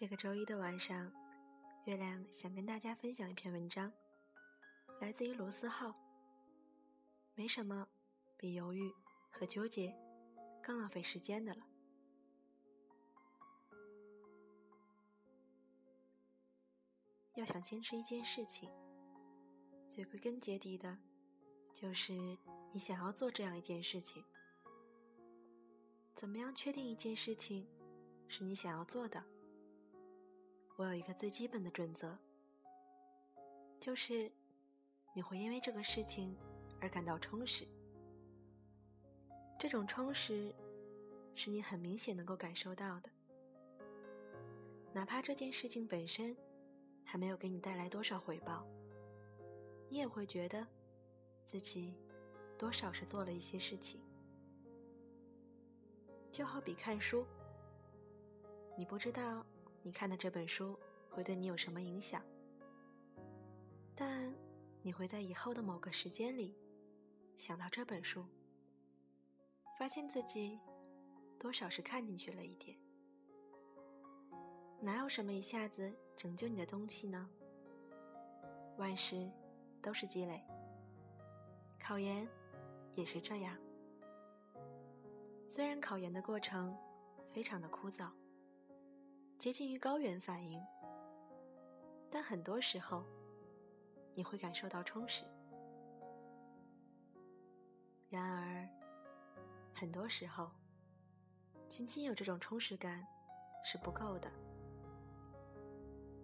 这个周一的晚上，月亮想跟大家分享一篇文章，来自于罗思浩。没什么比犹豫和纠结更浪费时间的了。要想坚持一件事情，最归根结底的，就是你想要做这样一件事情。怎么样确定一件事情是你想要做的？我有一个最基本的准则，就是你会因为这个事情而感到充实。这种充实是你很明显能够感受到的，哪怕这件事情本身还没有给你带来多少回报，你也会觉得自己多少是做了一些事情。就好比看书，你不知道你看的这本书会对你有什么影响，但你会在以后的某个时间里想到这本书，发现自己多少是看进去了一点。哪有什么一下子拯救你的东西呢？万事都是积累，考研也是这样。虽然考研的过程非常的枯燥，接近于高原反应，但很多时候你会感受到充实。然而，很多时候仅仅有这种充实感是不够的。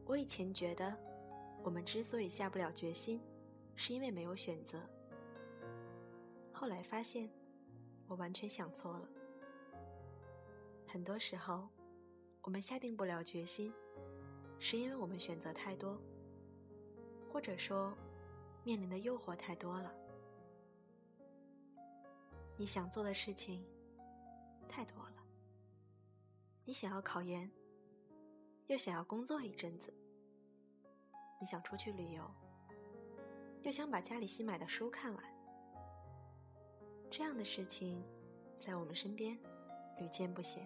我以前觉得，我们之所以下不了决心，是因为没有选择。后来发现。我完全想错了。很多时候，我们下定不了决心，是因为我们选择太多，或者说，面临的诱惑太多了。你想做的事情太多了。你想要考研，又想要工作一阵子；你想出去旅游，又想把家里新买的书看完。这样的事情，在我们身边屡见不鲜。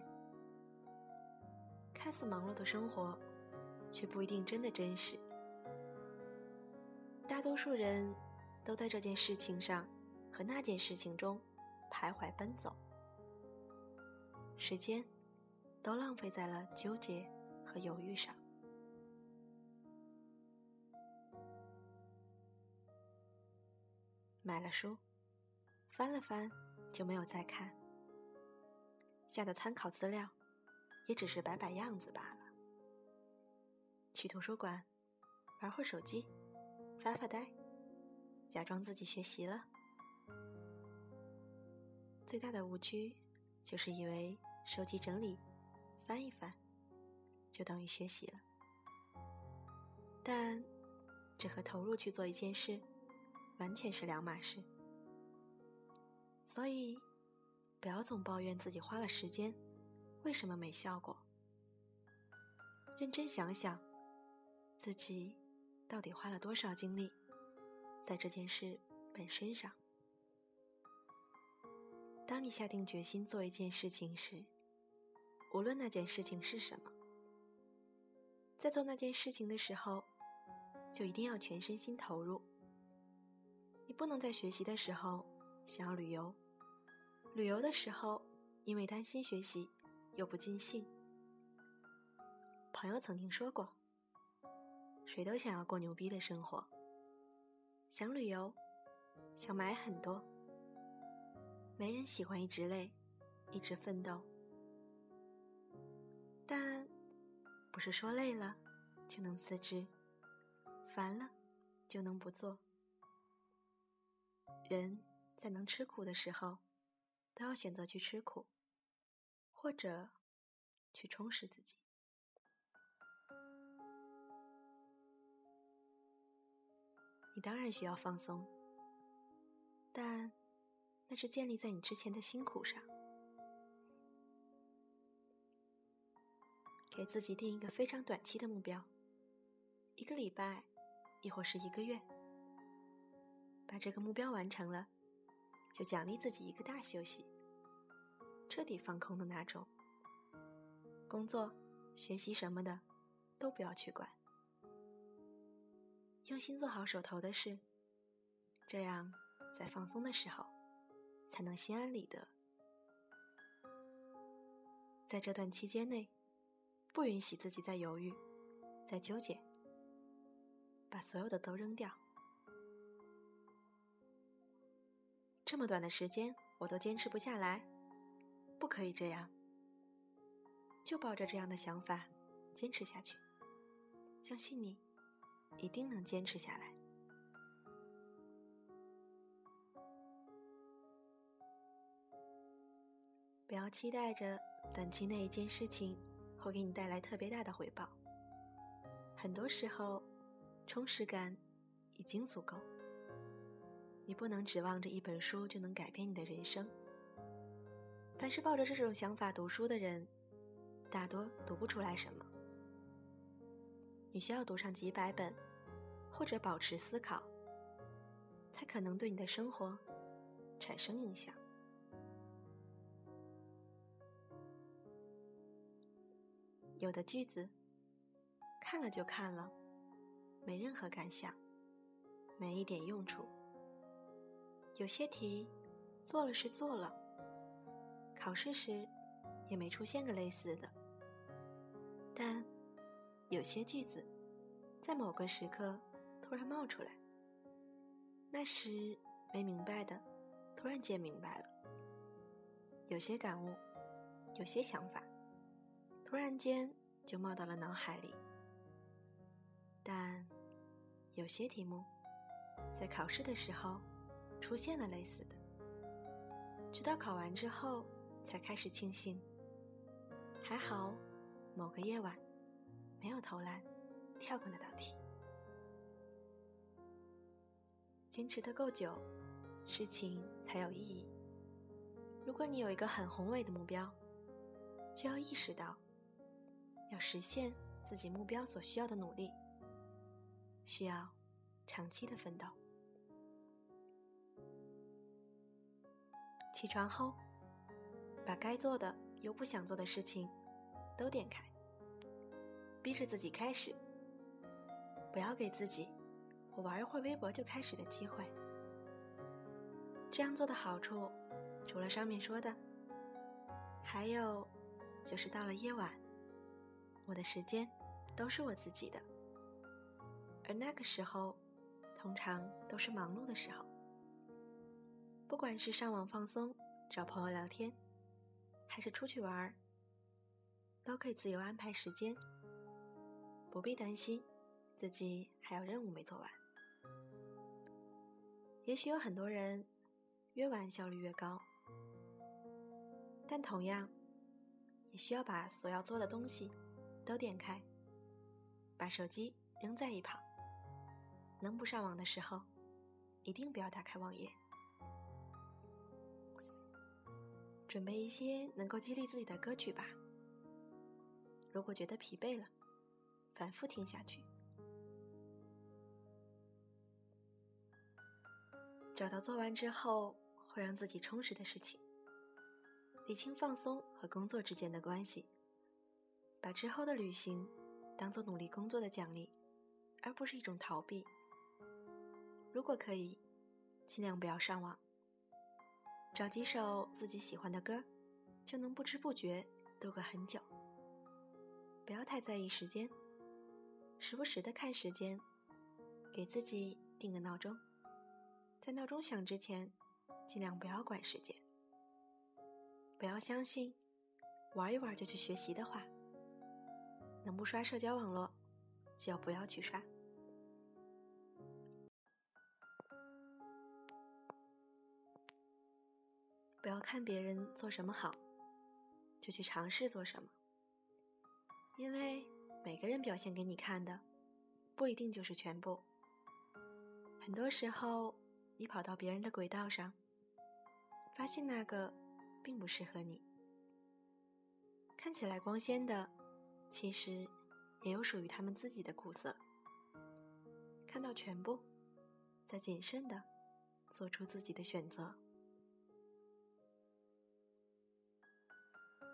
看似忙碌的生活，却不一定真的真实。大多数人都在这件事情上和那件事情中徘徊奔走，时间都浪费在了纠结和犹豫上。买了书。翻了翻，就没有再看。下的参考资料，也只是摆摆样子罢了。去图书馆，玩会手机，发发呆，假装自己学习了。最大的误区，就是以为收集整理，翻一翻，就等于学习了。但，这和投入去做一件事，完全是两码事。所以，不要总抱怨自己花了时间，为什么没效果？认真想想，自己到底花了多少精力在这件事本身上。当你下定决心做一件事情时，无论那件事情是什么，在做那件事情的时候，就一定要全身心投入。你不能在学习的时候。想要旅游，旅游的时候因为担心学习又不尽兴。朋友曾经说过，谁都想要过牛逼的生活，想旅游，想买很多，没人喜欢一直累，一直奋斗。但不是说累了就能辞职，烦了就能不做。人。在能吃苦的时候，都要选择去吃苦，或者去充实自己。你当然需要放松，但那是建立在你之前的辛苦上。给自己定一个非常短期的目标，一个礼拜，亦或是一个月，把这个目标完成了。就奖励自己一个大休息，彻底放空的那种。工作、学习什么的都不要去管，用心做好手头的事，这样在放松的时候才能心安理得。在这段期间内，不允许自己再犹豫、再纠结，把所有的都扔掉。这么短的时间，我都坚持不下来，不可以这样。就抱着这样的想法，坚持下去。相信你，一定能坚持下来。不要期待着短期内一件事情会给你带来特别大的回报。很多时候，充实感已经足够。你不能指望着一本书就能改变你的人生。凡是抱着这种想法读书的人，大多读不出来什么。你需要读上几百本，或者保持思考，才可能对你的生活产生影响。有的句子看了就看了，没任何感想，没一点用处。有些题做了是做了，考试时也没出现个类似的。但有些句子在某个时刻突然冒出来，那时没明白的突然间明白了。有些感悟，有些想法，突然间就冒到了脑海里。但有些题目在考试的时候。出现了类似的，直到考完之后才开始庆幸，还好某个夜晚没有偷懒跳过那道题。坚持的够久，事情才有意义。如果你有一个很宏伟的目标，就要意识到，要实现自己目标所需要的努力，需要长期的奋斗。起床后，把该做的又不想做的事情都点开，逼着自己开始。不要给自己“我玩一会儿微博就开始”的机会。这样做的好处，除了上面说的，还有就是到了夜晚，我的时间都是我自己的，而那个时候，通常都是忙碌的时候。不管是上网放松、找朋友聊天，还是出去玩，都可以自由安排时间，不必担心自己还有任务没做完。也许有很多人越晚效率越高，但同样也需要把所要做的东西都点开，把手机扔在一旁。能不上网的时候，一定不要打开网页。准备一些能够激励自己的歌曲吧。如果觉得疲惫了，反复听下去。找到做完之后会让自己充实的事情，理清放松和工作之间的关系，把之后的旅行当做努力工作的奖励，而不是一种逃避。如果可以，尽量不要上网。找几首自己喜欢的歌，就能不知不觉度过很久。不要太在意时间，时不时的看时间，给自己定个闹钟，在闹钟响之前，尽量不要管时间。不要相信玩一玩就去学习的话，能不刷社交网络，就不要去刷。要看别人做什么好，就去尝试做什么，因为每个人表现给你看的，不一定就是全部。很多时候，你跑到别人的轨道上，发现那个并不适合你。看起来光鲜的，其实也有属于他们自己的苦涩。看到全部，再谨慎的做出自己的选择。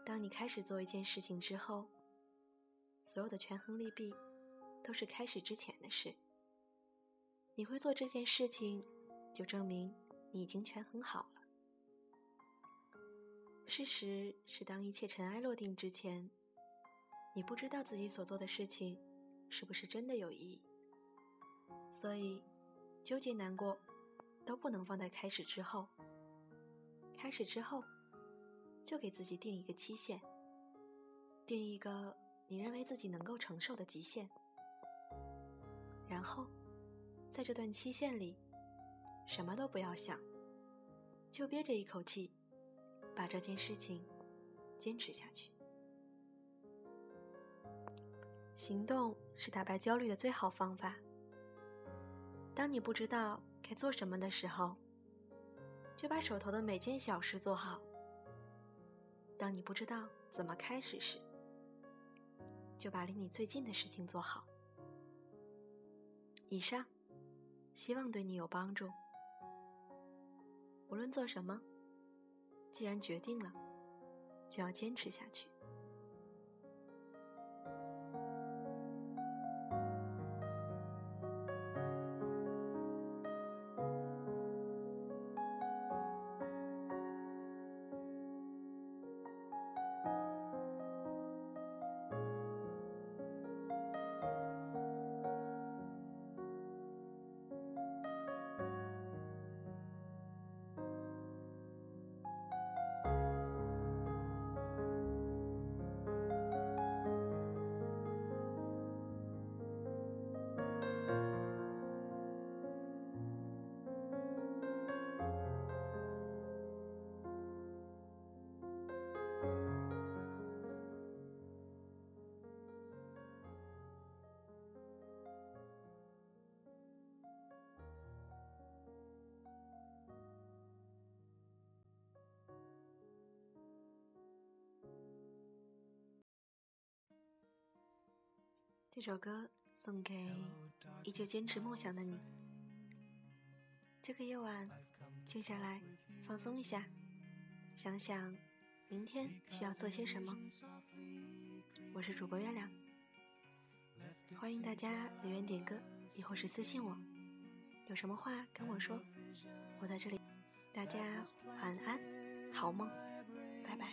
当你开始做一件事情之后，所有的权衡利弊，都是开始之前的事。你会做这件事情，就证明你已经权衡好了。事实是，当一切尘埃落定之前，你不知道自己所做的事情是不是真的有意义。所以，纠结难过都不能放在开始之后。开始之后，就给自己定一个期限，定一个你认为自己能够承受的极限，然后，在这段期限里，什么都不要想，就憋着一口气，把这件事情坚持下去。行动是打败焦虑的最好方法。当你不知道该做什么的时候。就把手头的每件小事做好。当你不知道怎么开始时，就把离你最近的事情做好。以上，希望对你有帮助。无论做什么，既然决定了，就要坚持下去。这首歌送给依旧坚持梦想的你。这个夜晚，静下来，放松一下，想想明天需要做些什么。我是主播月亮，欢迎大家留言点歌，亦或是私信我，有什么话跟我说，我在这里。大家晚安，好梦，拜拜。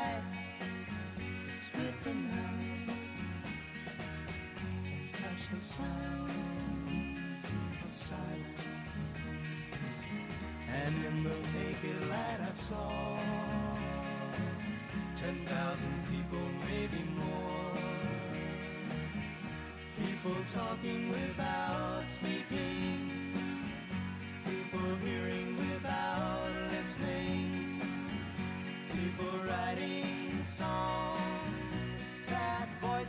split the night and catch the sound of silence. And in the naked light I saw ten thousand people, maybe more. People talking without speaking, people hearing without listening, people writing songs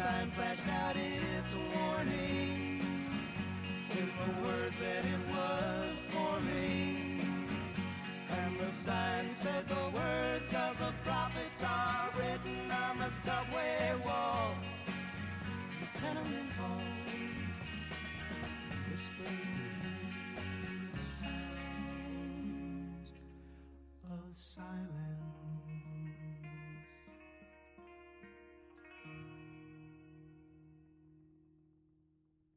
sign flashed out its warning